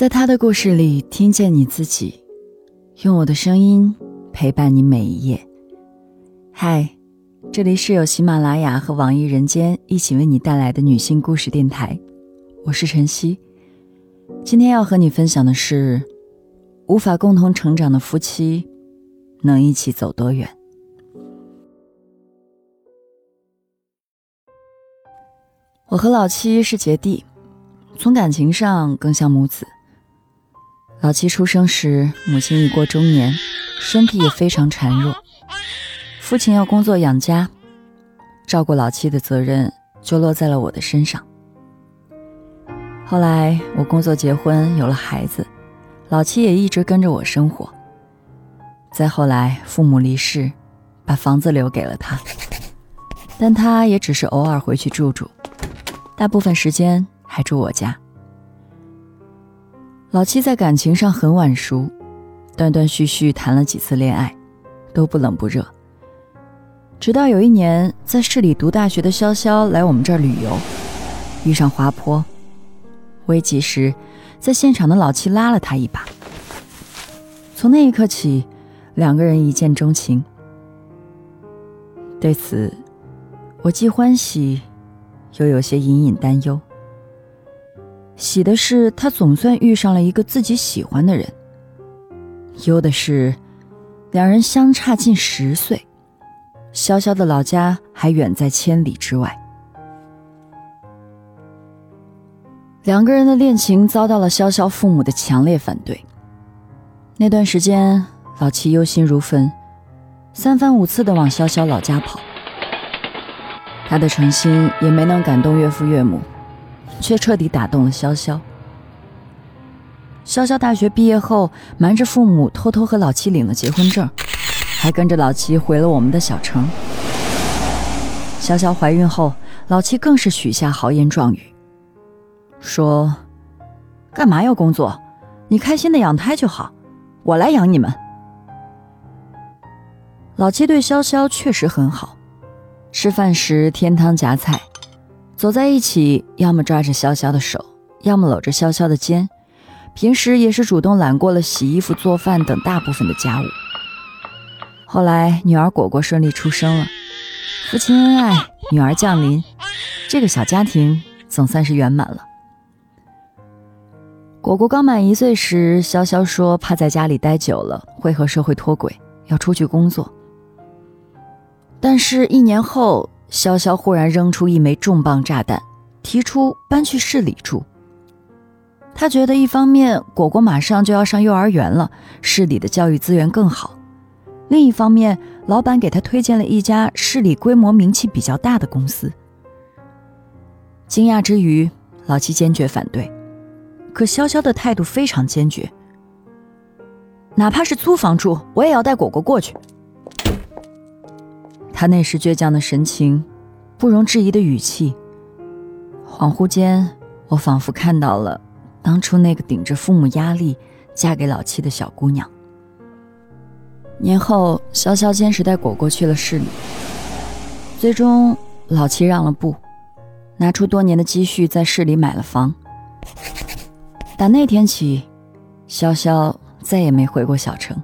在他的故事里听见你自己，用我的声音陪伴你每一页。嗨，这里是由喜马拉雅和网易人间一起为你带来的女性故事电台，我是晨曦。今天要和你分享的是，无法共同成长的夫妻，能一起走多远？我和老七是姐弟，从感情上更像母子。老七出生时，母亲已过中年，身体也非常孱弱。父亲要工作养家，照顾老七的责任就落在了我的身上。后来我工作、结婚，有了孩子，老七也一直跟着我生活。再后来，父母离世，把房子留给了他，但他也只是偶尔回去住住，大部分时间还住我家。老七在感情上很晚熟，断断续续谈了几次恋爱，都不冷不热。直到有一年，在市里读大学的潇潇来我们这儿旅游，遇上滑坡，危急时，在现场的老七拉了他一把。从那一刻起，两个人一见钟情。对此，我既欢喜，又有些隐隐担忧。喜的是，他总算遇上了一个自己喜欢的人；忧的是，两人相差近十岁，潇潇的老家还远在千里之外。两个人的恋情遭到了潇潇父母的强烈反对。那段时间，老七忧心如焚，三番五次的往潇潇老家跑。他的诚心也没能感动岳父岳母。却彻底打动了潇潇。潇潇大学毕业后，瞒着父母偷偷和老七领了结婚证，还跟着老七回了我们的小城。潇潇怀孕后，老七更是许下豪言壮语，说：“干嘛要工作？你开心的养胎就好，我来养你们。”老七对潇潇确实很好，吃饭时添汤夹菜。走在一起，要么抓着潇潇的手，要么搂着潇潇的肩。平时也是主动揽过了洗衣服、做饭等大部分的家务。后来女儿果果顺利出生了，父亲恩爱，女儿降临，这个小家庭总算是圆满了。果果刚满一岁时，潇潇说怕在家里待久了会和社会脱轨，要出去工作。但是，一年后。潇潇忽然扔出一枚重磅炸弹，提出搬去市里住。他觉得，一方面果果马上就要上幼儿园了，市里的教育资源更好；另一方面，老板给他推荐了一家市里规模名气比较大的公司。惊讶之余，老七坚决反对，可潇潇的态度非常坚决，哪怕是租房住，我也要带果果过去。他那时倔强的神情，不容置疑的语气，恍惚间，我仿佛看到了当初那个顶着父母压力嫁给老七的小姑娘。年后，潇潇坚持带果果去了市里，最终老七让了步，拿出多年的积蓄在市里买了房。打那天起，潇潇再也没回过小城。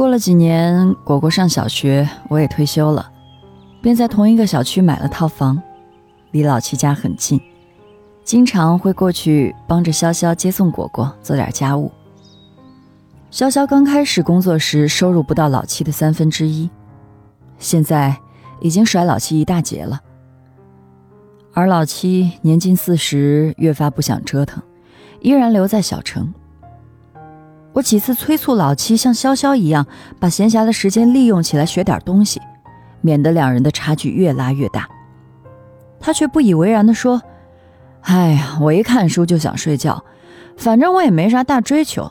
过了几年，果果上小学，我也退休了，便在同一个小区买了套房，离老七家很近，经常会过去帮着潇潇接送果果，做点家务。潇潇刚开始工作时收入不到老七的三分之一，现在已经甩老七一大截了。而老七年近四十，越发不想折腾，依然留在小城。我几次催促老七像潇潇一样，把闲暇的时间利用起来学点东西，免得两人的差距越拉越大。他却不以为然地说：“哎呀，我一看书就想睡觉，反正我也没啥大追求。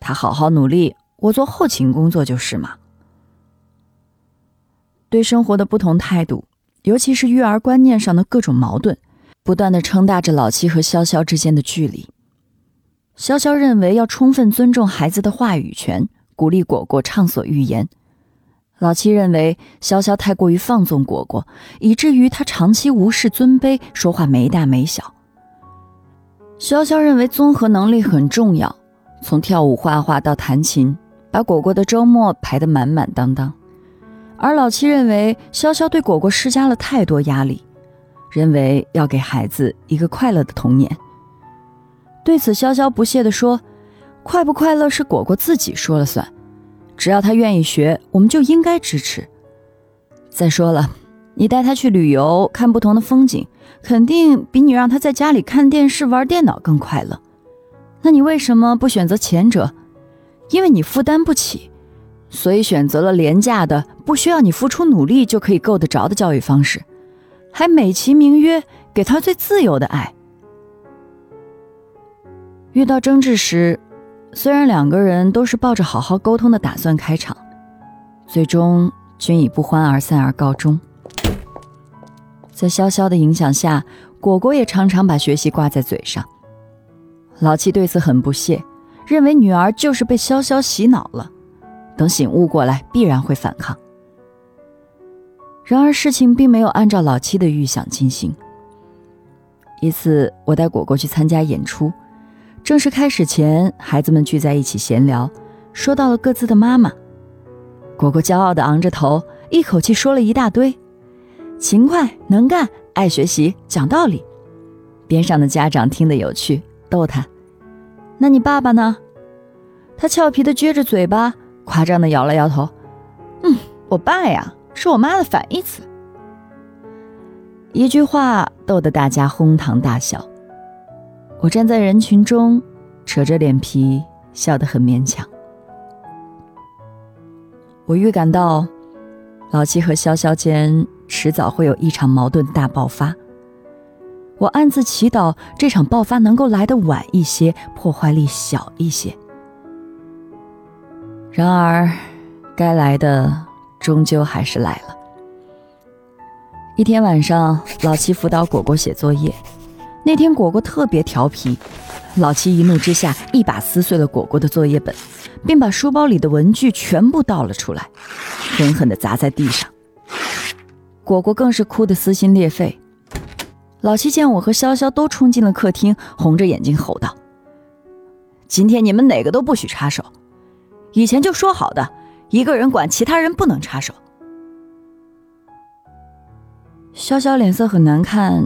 他好好努力，我做后勤工作就是嘛。”对生活的不同态度，尤其是育儿观念上的各种矛盾，不断地撑大着老七和潇潇之间的距离。潇潇认为要充分尊重孩子的话语权，鼓励果果畅所欲言。老七认为潇潇太过于放纵果果，以至于他长期无视尊卑，说话没大没小。潇潇认为综合能力很重要，从跳舞、画画到弹琴，把果果的周末排得满满当当。而老七认为潇潇对果果施加了太多压力，认为要给孩子一个快乐的童年。对此，潇潇不屑地说：“快不快乐是果果自己说了算，只要他愿意学，我们就应该支持。再说了，你带他去旅游，看不同的风景。”肯定比你让他在家里看电视、玩电脑更快乐。那你为什么不选择前者？因为你负担不起，所以选择了廉价的、不需要你付出努力就可以够得着的教育方式，还美其名曰给他最自由的爱。遇到争执时，虽然两个人都是抱着好好沟通的打算开场，最终均以不欢而散而告终。在潇潇的影响下，果果也常常把学习挂在嘴上。老七对此很不屑，认为女儿就是被潇潇洗脑了，等醒悟过来必然会反抗。然而事情并没有按照老七的预想进行。一次，我带果果去参加演出，正式开始前，孩子们聚在一起闲聊，说到了各自的妈妈。果果骄傲地昂着头，一口气说了一大堆。勤快能干，爱学习，讲道理。边上的家长听得有趣，逗他：“那你爸爸呢？”他俏皮的撅着嘴巴，夸张的摇了摇头：“嗯，我爸呀，是我妈的反义词。”一句话逗得大家哄堂大笑。我站在人群中，扯着脸皮，笑得很勉强。我预感到，老七和潇潇间。迟早会有一场矛盾大爆发。我暗自祈祷这场爆发能够来得晚一些，破坏力小一些。然而，该来的终究还是来了。一天晚上，老七辅导果果写作业。那天果果特别调皮，老七一怒之下一把撕碎了果果的作业本，并把书包里的文具全部倒了出来，狠狠地砸在地上。果果更是哭得撕心裂肺。老七见我和潇潇都冲进了客厅，红着眼睛吼道：“今天你们哪个都不许插手！以前就说好的，一个人管，其他人不能插手。”潇潇脸色很难看，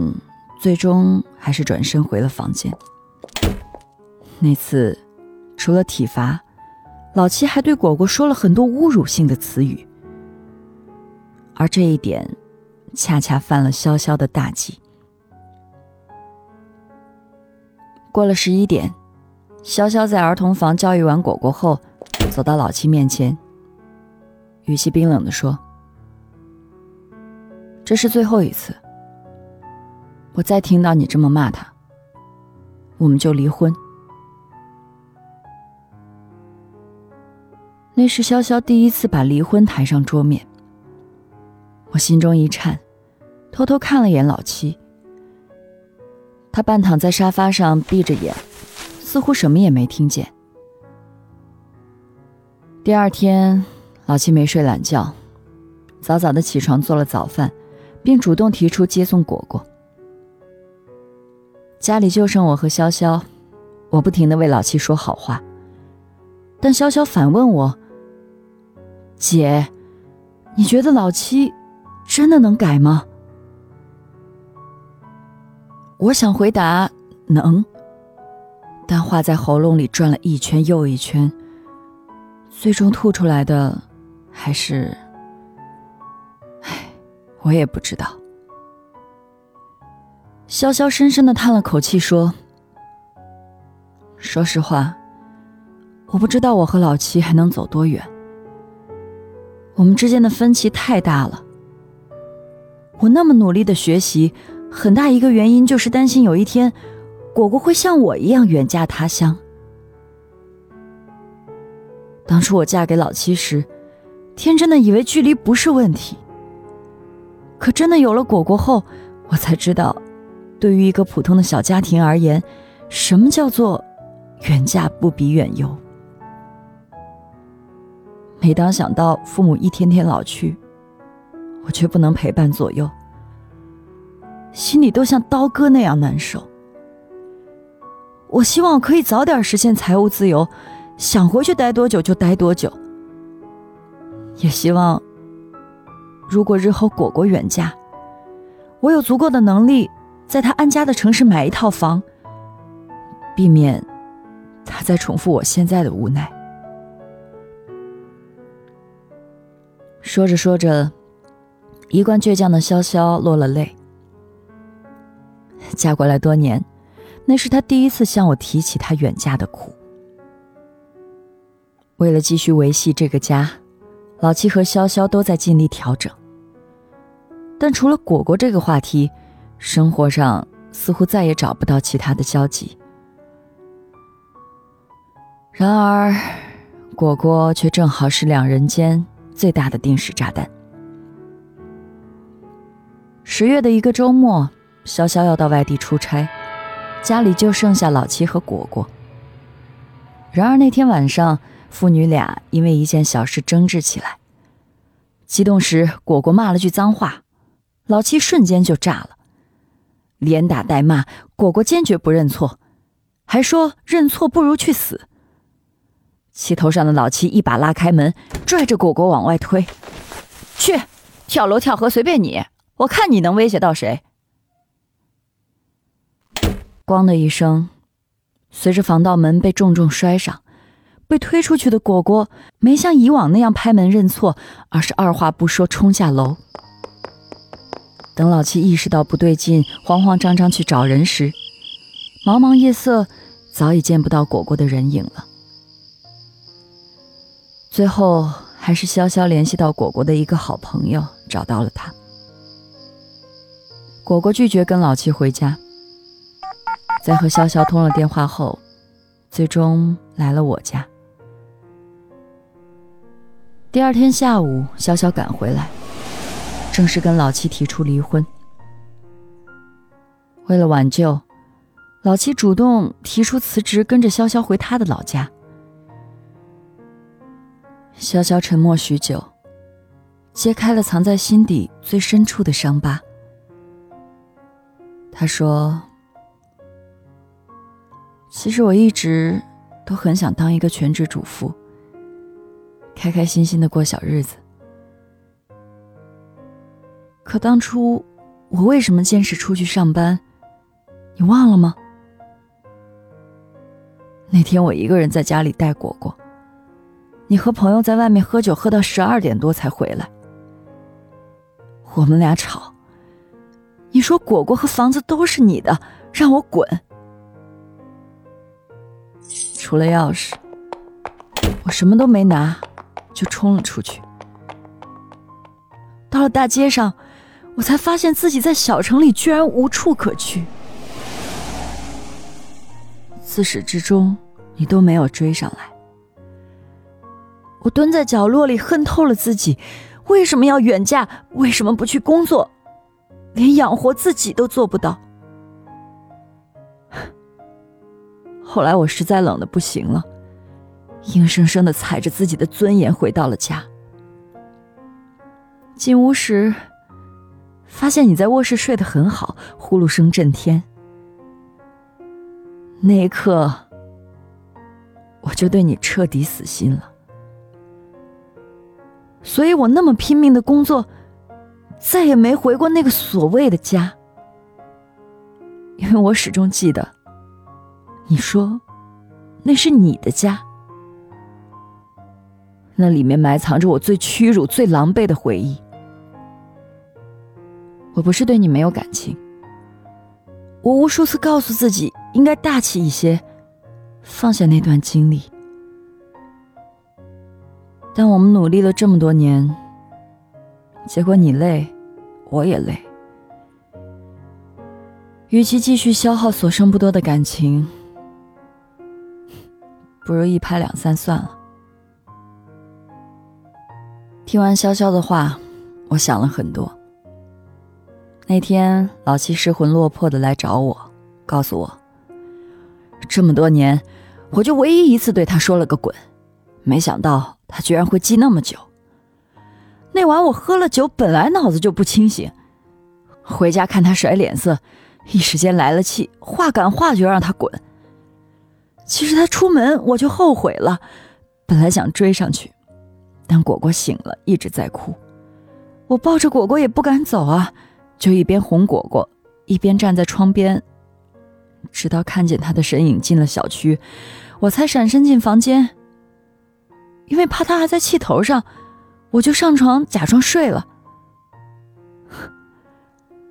最终还是转身回了房间。那次，除了体罚，老七还对果果说了很多侮辱性的词语，而这一点。恰恰犯了潇潇的大忌。过了十一点，潇潇在儿童房教育完果果后，走到老七面前，语气冰冷的说：“这是最后一次，我再听到你这么骂他，我们就离婚。”那是潇潇第一次把离婚抬上桌面。我心中一颤，偷偷看了眼老七。他半躺在沙发上，闭着眼，似乎什么也没听见。第二天，老七没睡懒觉，早早的起床做了早饭，并主动提出接送果果。家里就剩我和潇潇，我不停的为老七说好话，但潇潇反问我：“姐，你觉得老七？”真的能改吗？我想回答能，但话在喉咙里转了一圈又一圈，最终吐出来的还是……唉，我也不知道。潇潇深深的叹了口气说：“说实话，我不知道我和老七还能走多远。我们之间的分歧太大了。”我那么努力的学习，很大一个原因就是担心有一天，果果会像我一样远嫁他乡。当初我嫁给老七时，天真的以为距离不是问题。可真的有了果果后，我才知道，对于一个普通的小家庭而言，什么叫做远嫁不比远游。每当想到父母一天天老去，我却不能陪伴左右，心里都像刀割那样难受。我希望可以早点实现财务自由，想回去待多久就待多久。也希望，如果日后果果远嫁，我有足够的能力，在他安家的城市买一套房，避免他再重复我现在的无奈。说着说着，一贯倔强的潇潇落了泪。嫁过来多年，那是她第一次向我提起她远嫁的苦。为了继续维系这个家，老七和潇潇都在尽力调整。但除了果果这个话题，生活上似乎再也找不到其他的交集。然而，果果却正好是两人间最大的定时炸弹。十月的一个周末。潇潇要到外地出差，家里就剩下老七和果果。然而那天晚上，父女俩因为一件小事争执起来。激动时，果果骂了句脏话，老七瞬间就炸了，连打带骂。果果坚决不认错，还说认错不如去死。气头上的老七一把拉开门，拽着果果往外推：“去，跳楼跳河随便你，我看你能威胁到谁。”咣的一声，随着防盗门被重重摔上，被推出去的果果没像以往那样拍门认错，而是二话不说冲下楼。等老七意识到不对劲，慌慌张张去找人时，茫茫夜色早已见不到果果的人影了。最后还是潇潇联系到果果的一个好朋友，找到了他。果果拒绝跟老七回家。在和潇潇通了电话后，最终来了我家。第二天下午，潇潇赶回来，正式跟老七提出离婚。为了挽救，老七主动提出辞职，跟着潇潇回他的老家。潇潇沉默许久，揭开了藏在心底最深处的伤疤。他说。其实我一直都很想当一个全职主妇，开开心心的过小日子。可当初我为什么坚持出去上班？你忘了吗？那天我一个人在家里带果果，你和朋友在外面喝酒，喝到十二点多才回来。我们俩吵，你说果果和房子都是你的，让我滚。除了钥匙，我什么都没拿，就冲了出去。到了大街上，我才发现自己在小城里居然无处可去。自始至终，你都没有追上来。我蹲在角落里，恨透了自己，为什么要远嫁？为什么不去工作？连养活自己都做不到。后来我实在冷的不行了，硬生生的踩着自己的尊严回到了家。进屋时，发现你在卧室睡得很好，呼噜声震天。那一刻，我就对你彻底死心了。所以我那么拼命的工作，再也没回过那个所谓的家，因为我始终记得。你说，那是你的家，那里面埋藏着我最屈辱、最狼狈的回忆。我不是对你没有感情，我无数次告诉自己应该大气一些，放下那段经历。但我们努力了这么多年，结果你累，我也累。与其继续消耗所剩不多的感情。不如一拍两散算了。听完潇潇的话，我想了很多。那天老七失魂落魄的来找我，告诉我，这么多年，我就唯一一次对他说了个滚，没想到他居然会记那么久。那晚我喝了酒，本来脑子就不清醒，回家看他甩脸色，一时间来了气，话赶话就让他滚。其实他出门我就后悔了，本来想追上去，但果果醒了，一直在哭。我抱着果果也不敢走啊，就一边哄果果，一边站在窗边，直到看见他的身影进了小区，我才闪身进房间。因为怕他还在气头上，我就上床假装睡了。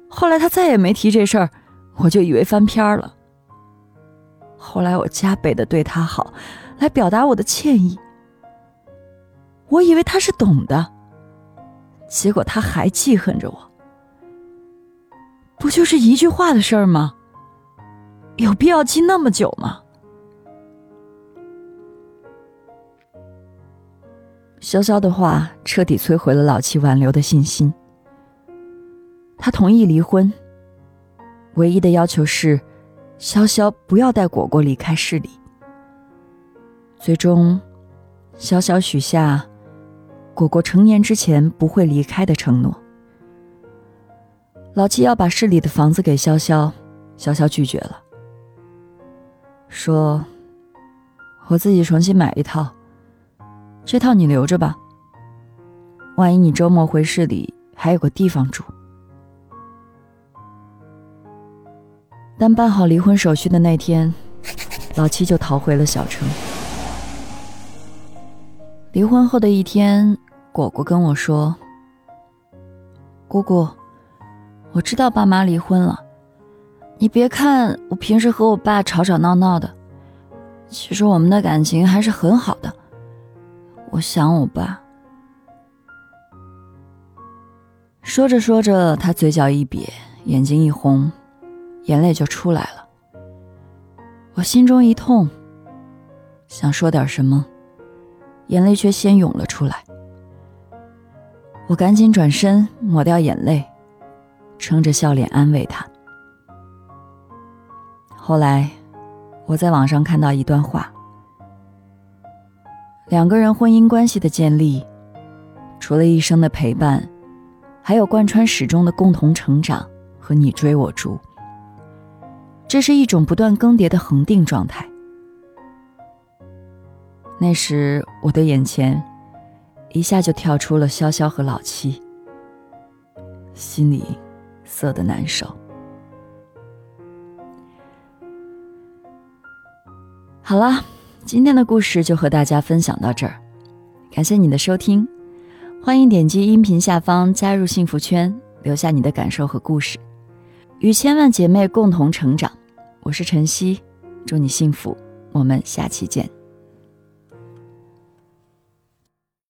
后来他再也没提这事儿，我就以为翻篇了。后来我加倍的对他好，来表达我的歉意。我以为他是懂的，结果他还记恨着我。不就是一句话的事儿吗？有必要记那么久吗？潇潇的话彻底摧毁了老七挽留的信心。他同意离婚，唯一的要求是。潇潇不要带果果离开市里。最终，潇潇许下果果成年之前不会离开的承诺。老七要把市里的房子给潇潇，潇潇拒绝了，说：“我自己重新买一套，这套你留着吧。万一你周末回市里，还有个地方住。”但办好离婚手续的那天，老七就逃回了小城。离婚后的一天，果果跟我说：“姑姑，我知道爸妈离婚了。你别看我平时和我爸吵吵闹闹的，其实我们的感情还是很好的。我想我爸。”说着说着，他嘴角一瘪，眼睛一红。眼泪就出来了，我心中一痛，想说点什么，眼泪却先涌了出来。我赶紧转身抹掉眼泪，撑着笑脸安慰他。后来，我在网上看到一段话：两个人婚姻关系的建立，除了一生的陪伴，还有贯穿始终的共同成长和你追我逐。这是一种不断更迭的恒定状态。那时，我的眼前一下就跳出了潇潇和老七，心里涩的难受。好啦，今天的故事就和大家分享到这儿，感谢你的收听，欢迎点击音频下方加入幸福圈，留下你的感受和故事，与千万姐妹共同成长。我是晨曦，祝你幸福，我们下期见。